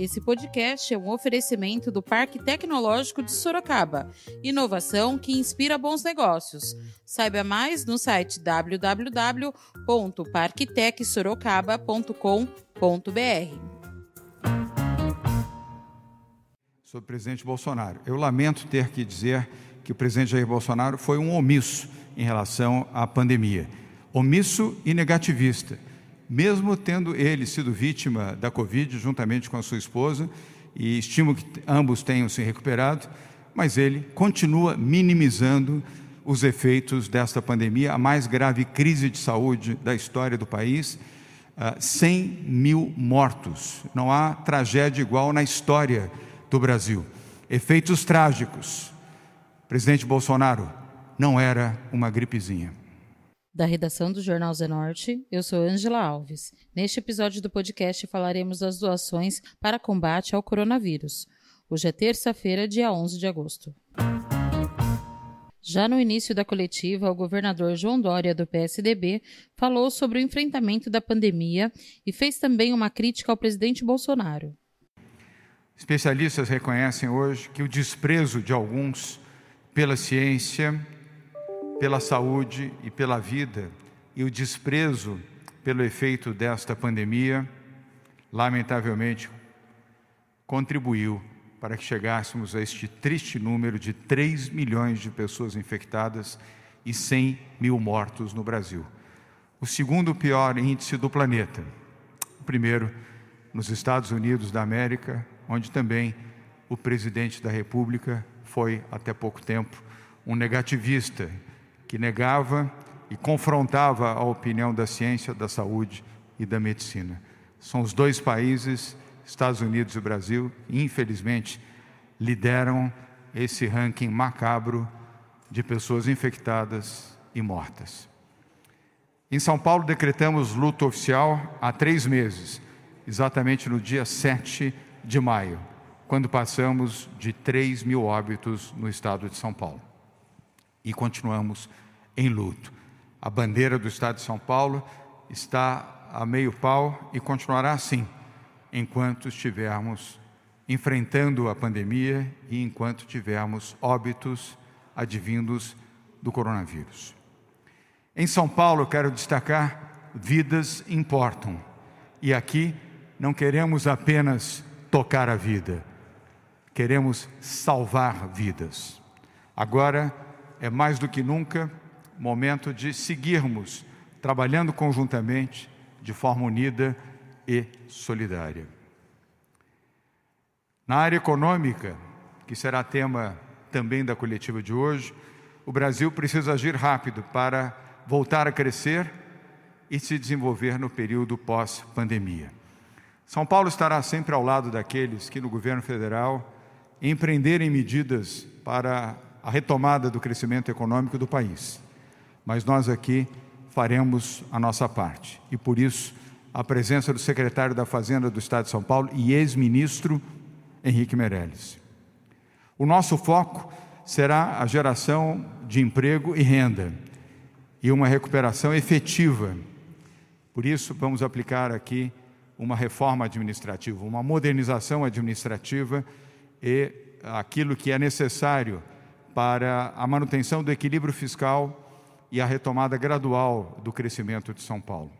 Esse podcast é um oferecimento do Parque Tecnológico de Sorocaba. Inovação que inspira bons negócios. Saiba mais no site www.parktecsorocaba.com.br. Sobre o presidente Bolsonaro. Eu lamento ter que dizer que o presidente Jair Bolsonaro foi um omisso em relação à pandemia. Omisso e negativista. Mesmo tendo ele sido vítima da Covid juntamente com a sua esposa, e estimo que ambos tenham se recuperado, mas ele continua minimizando os efeitos desta pandemia, a mais grave crise de saúde da história do país. 100 ah, mil mortos. Não há tragédia igual na história do Brasil. Efeitos trágicos. Presidente Bolsonaro, não era uma gripezinha. Da redação do Jornal Zenorte, eu sou Angela Alves. Neste episódio do podcast falaremos das doações para combate ao coronavírus. Hoje é terça-feira, dia 11 de agosto. Já no início da coletiva, o governador João Dória, do PSDB, falou sobre o enfrentamento da pandemia e fez também uma crítica ao presidente Bolsonaro. Especialistas reconhecem hoje que o desprezo de alguns pela ciência, pela saúde e pela vida, e o desprezo pelo efeito desta pandemia, lamentavelmente, contribuiu para que chegássemos a este triste número de 3 milhões de pessoas infectadas e 100 mil mortos no Brasil. O segundo pior índice do planeta. O primeiro, nos Estados Unidos da América, onde também o presidente da República foi, até pouco tempo, um negativista que negava e confrontava a opinião da ciência, da saúde e da medicina. São os dois países, Estados Unidos e Brasil, infelizmente, lideram esse ranking macabro de pessoas infectadas e mortas. Em São Paulo, decretamos luto oficial há três meses, exatamente no dia 7 de maio, quando passamos de 3 mil óbitos no estado de São Paulo. E continuamos em luto. A bandeira do estado de São Paulo está a meio pau e continuará assim, enquanto estivermos enfrentando a pandemia e enquanto tivermos óbitos advindos do coronavírus. Em São Paulo, quero destacar: vidas importam. E aqui não queremos apenas tocar a vida, queremos salvar vidas. Agora é mais do que nunca momento de seguirmos trabalhando conjuntamente, de forma unida e solidária. Na área econômica, que será tema também da coletiva de hoje, o Brasil precisa agir rápido para voltar a crescer e se desenvolver no período pós-pandemia. São Paulo estará sempre ao lado daqueles que no governo federal empreenderem medidas para a retomada do crescimento econômico do país. Mas nós aqui faremos a nossa parte. E por isso, a presença do secretário da Fazenda do Estado de São Paulo e ex-ministro Henrique Meirelles. O nosso foco será a geração de emprego e renda e uma recuperação efetiva. Por isso, vamos aplicar aqui uma reforma administrativa, uma modernização administrativa e aquilo que é necessário para a manutenção do equilíbrio fiscal e a retomada gradual do crescimento de São Paulo.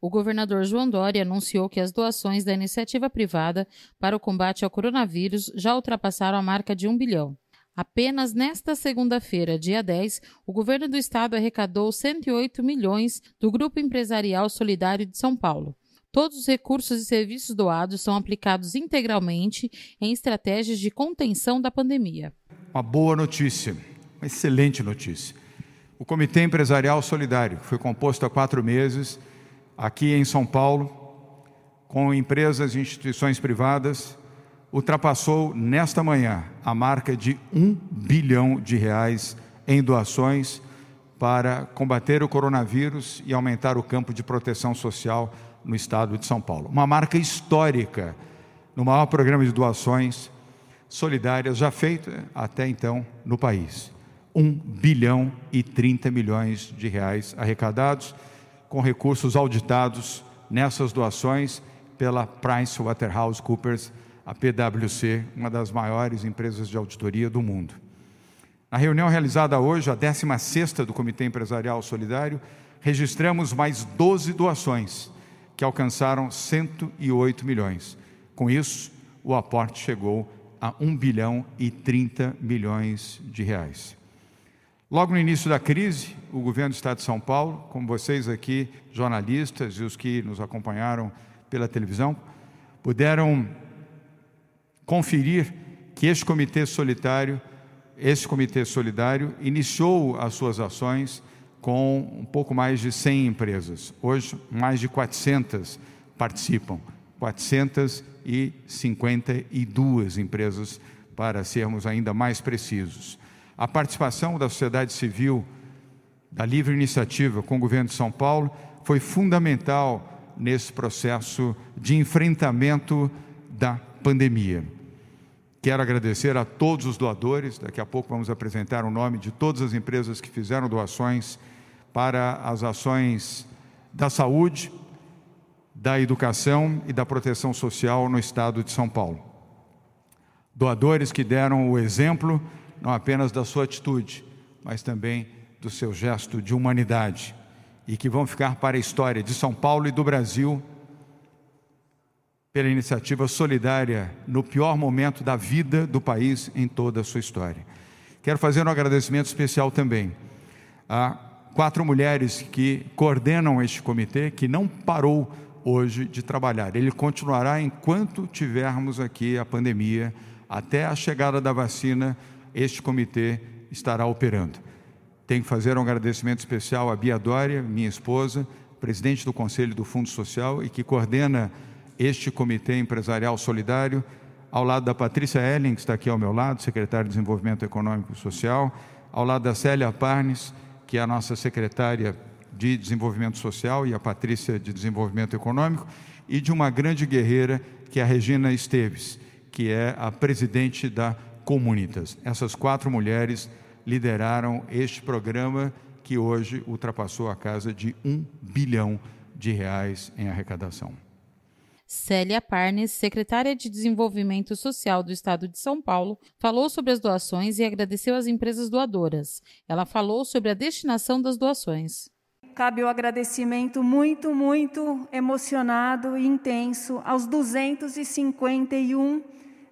O governador João Dória anunciou que as doações da iniciativa privada para o combate ao coronavírus já ultrapassaram a marca de um bilhão. Apenas nesta segunda-feira, dia 10, o governo do estado arrecadou 108 milhões do Grupo Empresarial Solidário de São Paulo. Todos os recursos e serviços doados são aplicados integralmente em estratégias de contenção da pandemia. Uma boa notícia, uma excelente notícia. O Comitê Empresarial Solidário, que foi composto há quatro meses, aqui em São Paulo, com empresas e instituições privadas, ultrapassou nesta manhã a marca de um bilhão de reais em doações para combater o coronavírus e aumentar o campo de proteção social no estado de São Paulo. Uma marca histórica no maior programa de doações solidárias já feito até então no país. 1 bilhão e 30 milhões de reais arrecadados com recursos auditados nessas doações pela PricewaterhouseCoopers, a PwC, uma das maiores empresas de auditoria do mundo. Na reunião realizada hoje, a 16ª do Comitê Empresarial Solidário, registramos mais 12 doações, que alcançaram 108 milhões. Com isso, o aporte chegou a 1 bilhão e 30 milhões de reais. Logo no início da crise, o governo do Estado de São Paulo, como vocês aqui, jornalistas e os que nos acompanharam pela televisão, puderam conferir que este comitê solitário esse comitê solidário iniciou as suas ações com um pouco mais de 100 empresas. Hoje, mais de 400 participam, 452 empresas, para sermos ainda mais precisos. A participação da sociedade civil, da livre iniciativa com o governo de São Paulo, foi fundamental nesse processo de enfrentamento da pandemia. Quero agradecer a todos os doadores. Daqui a pouco vamos apresentar o nome de todas as empresas que fizeram doações para as ações da saúde, da educação e da proteção social no estado de São Paulo. Doadores que deram o exemplo não apenas da sua atitude, mas também do seu gesto de humanidade e que vão ficar para a história de São Paulo e do Brasil pela iniciativa solidária no pior momento da vida do país em toda a sua história. Quero fazer um agradecimento especial também a quatro mulheres que coordenam este comitê, que não parou hoje de trabalhar. Ele continuará enquanto tivermos aqui a pandemia, até a chegada da vacina, este comitê estará operando. Tenho que fazer um agradecimento especial à Bia Dória, minha esposa, presidente do Conselho do Fundo Social e que coordena este Comitê Empresarial Solidário, ao lado da Patrícia Ellen, que está aqui ao meu lado, secretária de Desenvolvimento Econômico e Social, ao lado da Célia Parnes, que é a nossa secretária de Desenvolvimento Social e a Patrícia de Desenvolvimento Econômico, e de uma grande guerreira, que é a Regina Esteves, que é a presidente da Comunitas. Essas quatro mulheres lideraram este programa que hoje ultrapassou a casa de um bilhão de reais em arrecadação. Célia Parnes, secretária de Desenvolvimento Social do Estado de São Paulo, falou sobre as doações e agradeceu às empresas doadoras. Ela falou sobre a destinação das doações. Cabe o agradecimento muito, muito emocionado e intenso aos 251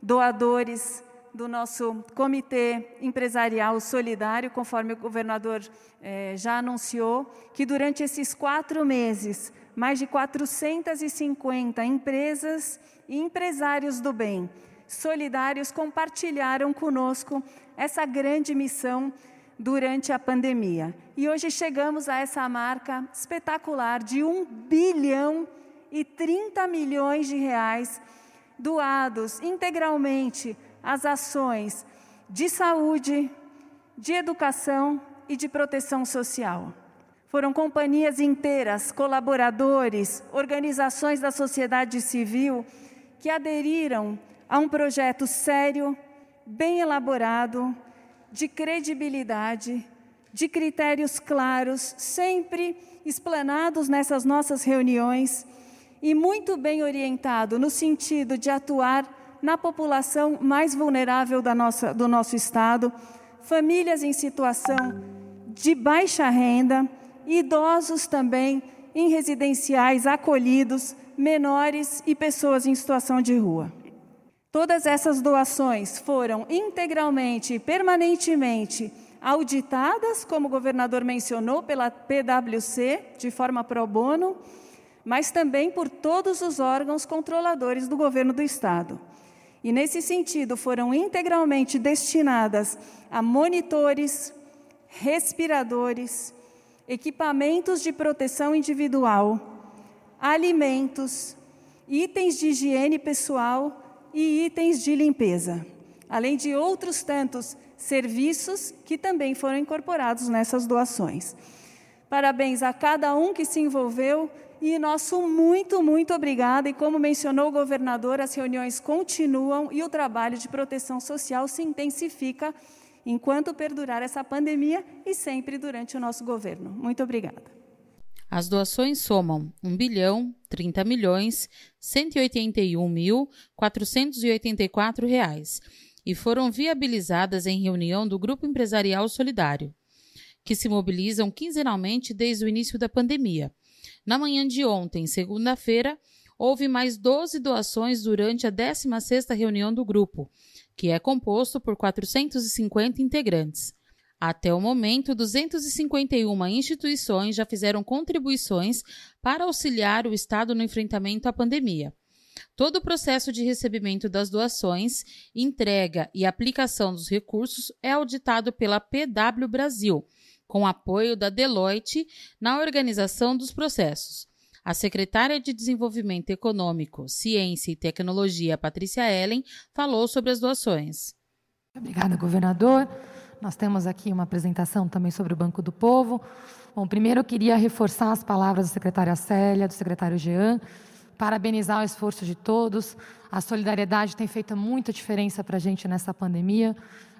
doadores do nosso Comitê Empresarial Solidário, conforme o governador eh, já anunciou, que durante esses quatro meses mais de 450 empresas e empresários do bem solidários compartilharam conosco essa grande missão durante a pandemia. E hoje chegamos a essa marca espetacular de 1 bilhão e 30 milhões de reais doados integralmente às ações de saúde, de educação e de proteção social. Foram companhias inteiras, colaboradores, organizações da sociedade civil que aderiram a um projeto sério, bem elaborado, de credibilidade, de critérios claros, sempre explanados nessas nossas reuniões e muito bem orientado no sentido de atuar na população mais vulnerável nossa, do nosso Estado, famílias em situação de baixa renda, idosos também em residenciais acolhidos, menores e pessoas em situação de rua. Todas essas doações foram integralmente e permanentemente auditadas, como o governador mencionou, pela PwC, de forma pro bono, mas também por todos os órgãos controladores do governo do Estado. E, nesse sentido, foram integralmente destinadas a monitores, respiradores, equipamentos de proteção individual, alimentos, itens de higiene pessoal e itens de limpeza, além de outros tantos serviços que também foram incorporados nessas doações. Parabéns a cada um que se envolveu e nosso muito, muito obrigada. E como mencionou o governador, as reuniões continuam e o trabalho de proteção social se intensifica enquanto perdurar essa pandemia e sempre durante o nosso governo. Muito obrigada. As doações somam 1 bilhão 30 milhões 181 mil 484 reais e foram viabilizadas em reunião do Grupo Empresarial Solidário, que se mobilizam quinzenalmente desde o início da pandemia. Na manhã de ontem, segunda-feira, houve mais 12 doações durante a 16ª reunião do grupo, que é composto por 450 integrantes. Até o momento, 251 instituições já fizeram contribuições para auxiliar o Estado no enfrentamento à pandemia. Todo o processo de recebimento das doações, entrega e aplicação dos recursos é auditado pela PW Brasil, com apoio da Deloitte na organização dos processos. A secretária de Desenvolvimento Econômico, Ciência e Tecnologia, Patrícia Ellen, falou sobre as doações. Obrigada, governador. Nós temos aqui uma apresentação também sobre o Banco do Povo. Bom, primeiro eu queria reforçar as palavras da secretária Célia, do secretário Jean, parabenizar o esforço de todos. A solidariedade tem feito muita diferença para a gente nessa pandemia.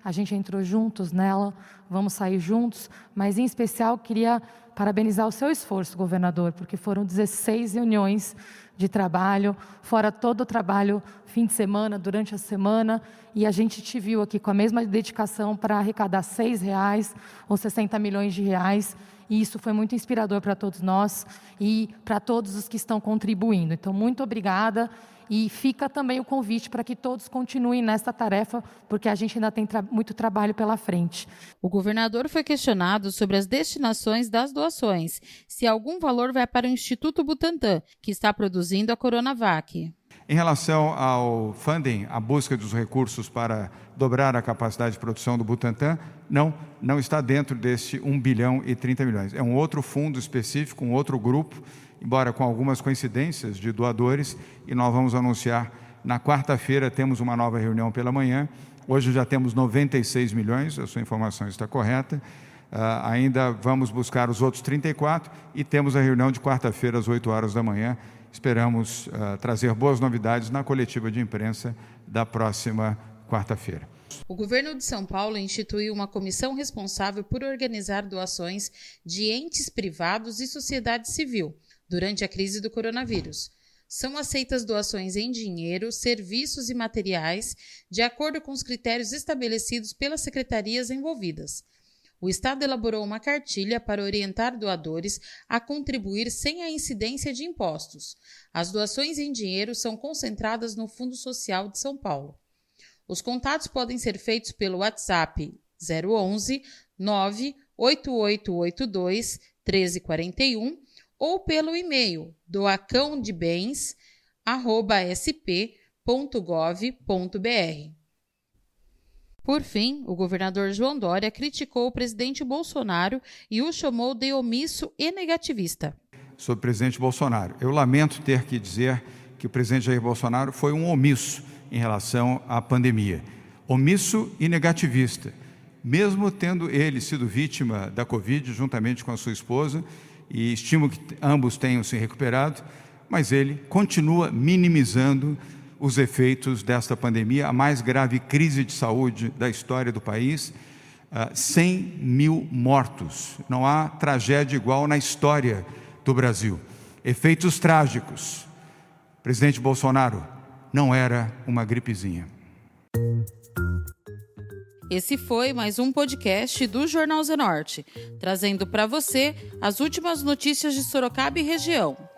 A gente entrou juntos nela, vamos sair juntos, mas em especial queria parabenizar o seu esforço, governador, porque foram 16 reuniões de trabalho, fora todo o trabalho fim de semana, durante a semana, e a gente te viu aqui com a mesma dedicação para arrecadar seis reais ou 60 milhões de reais, e isso foi muito inspirador para todos nós e para todos os que estão contribuindo. Então, muito obrigada e fica também o convite para que todos continuem nessa tarefa, porque a gente ainda tem tra muito trabalho pela frente. O governador foi questionado sobre as destinações das doações, se algum valor vai para o Instituto Butantan, que está produzindo a Coronavac. Em relação ao funding, a busca dos recursos para dobrar a capacidade de produção do Butantan, não, não está dentro desse 1 bilhão e 30 milhões. É um outro fundo específico, um outro grupo embora com algumas coincidências de doadores, e nós vamos anunciar na quarta-feira, temos uma nova reunião pela manhã. Hoje já temos 96 milhões, a sua informação está correta. Uh, ainda vamos buscar os outros 34 e temos a reunião de quarta-feira às 8 horas da manhã. Esperamos uh, trazer boas novidades na coletiva de imprensa da próxima quarta-feira. O governo de São Paulo instituiu uma comissão responsável por organizar doações de entes privados e sociedade civil durante a crise do coronavírus. São aceitas doações em dinheiro, serviços e materiais, de acordo com os critérios estabelecidos pelas secretarias envolvidas. O Estado elaborou uma cartilha para orientar doadores a contribuir sem a incidência de impostos. As doações em dinheiro são concentradas no Fundo Social de São Paulo. Os contatos podem ser feitos pelo WhatsApp 011 98882 1341 ou pelo e-mail doacãodebens@sp.gov.br. Por fim, o governador João Dória criticou o presidente Bolsonaro e o chamou de omisso e negativista. Sobre o presidente Bolsonaro, eu lamento ter que dizer que o presidente Jair Bolsonaro foi um omisso em relação à pandemia. Omisso e negativista. Mesmo tendo ele sido vítima da Covid juntamente com a sua esposa, e estimo que ambos tenham se recuperado, mas ele continua minimizando os efeitos desta pandemia, a mais grave crise de saúde da história do país. 100 ah, mil mortos. Não há tragédia igual na história do Brasil. Efeitos trágicos. Presidente Bolsonaro não era uma gripezinha. Esse foi mais um podcast do Jornal Zenorte, trazendo para você as últimas notícias de Sorocaba e região.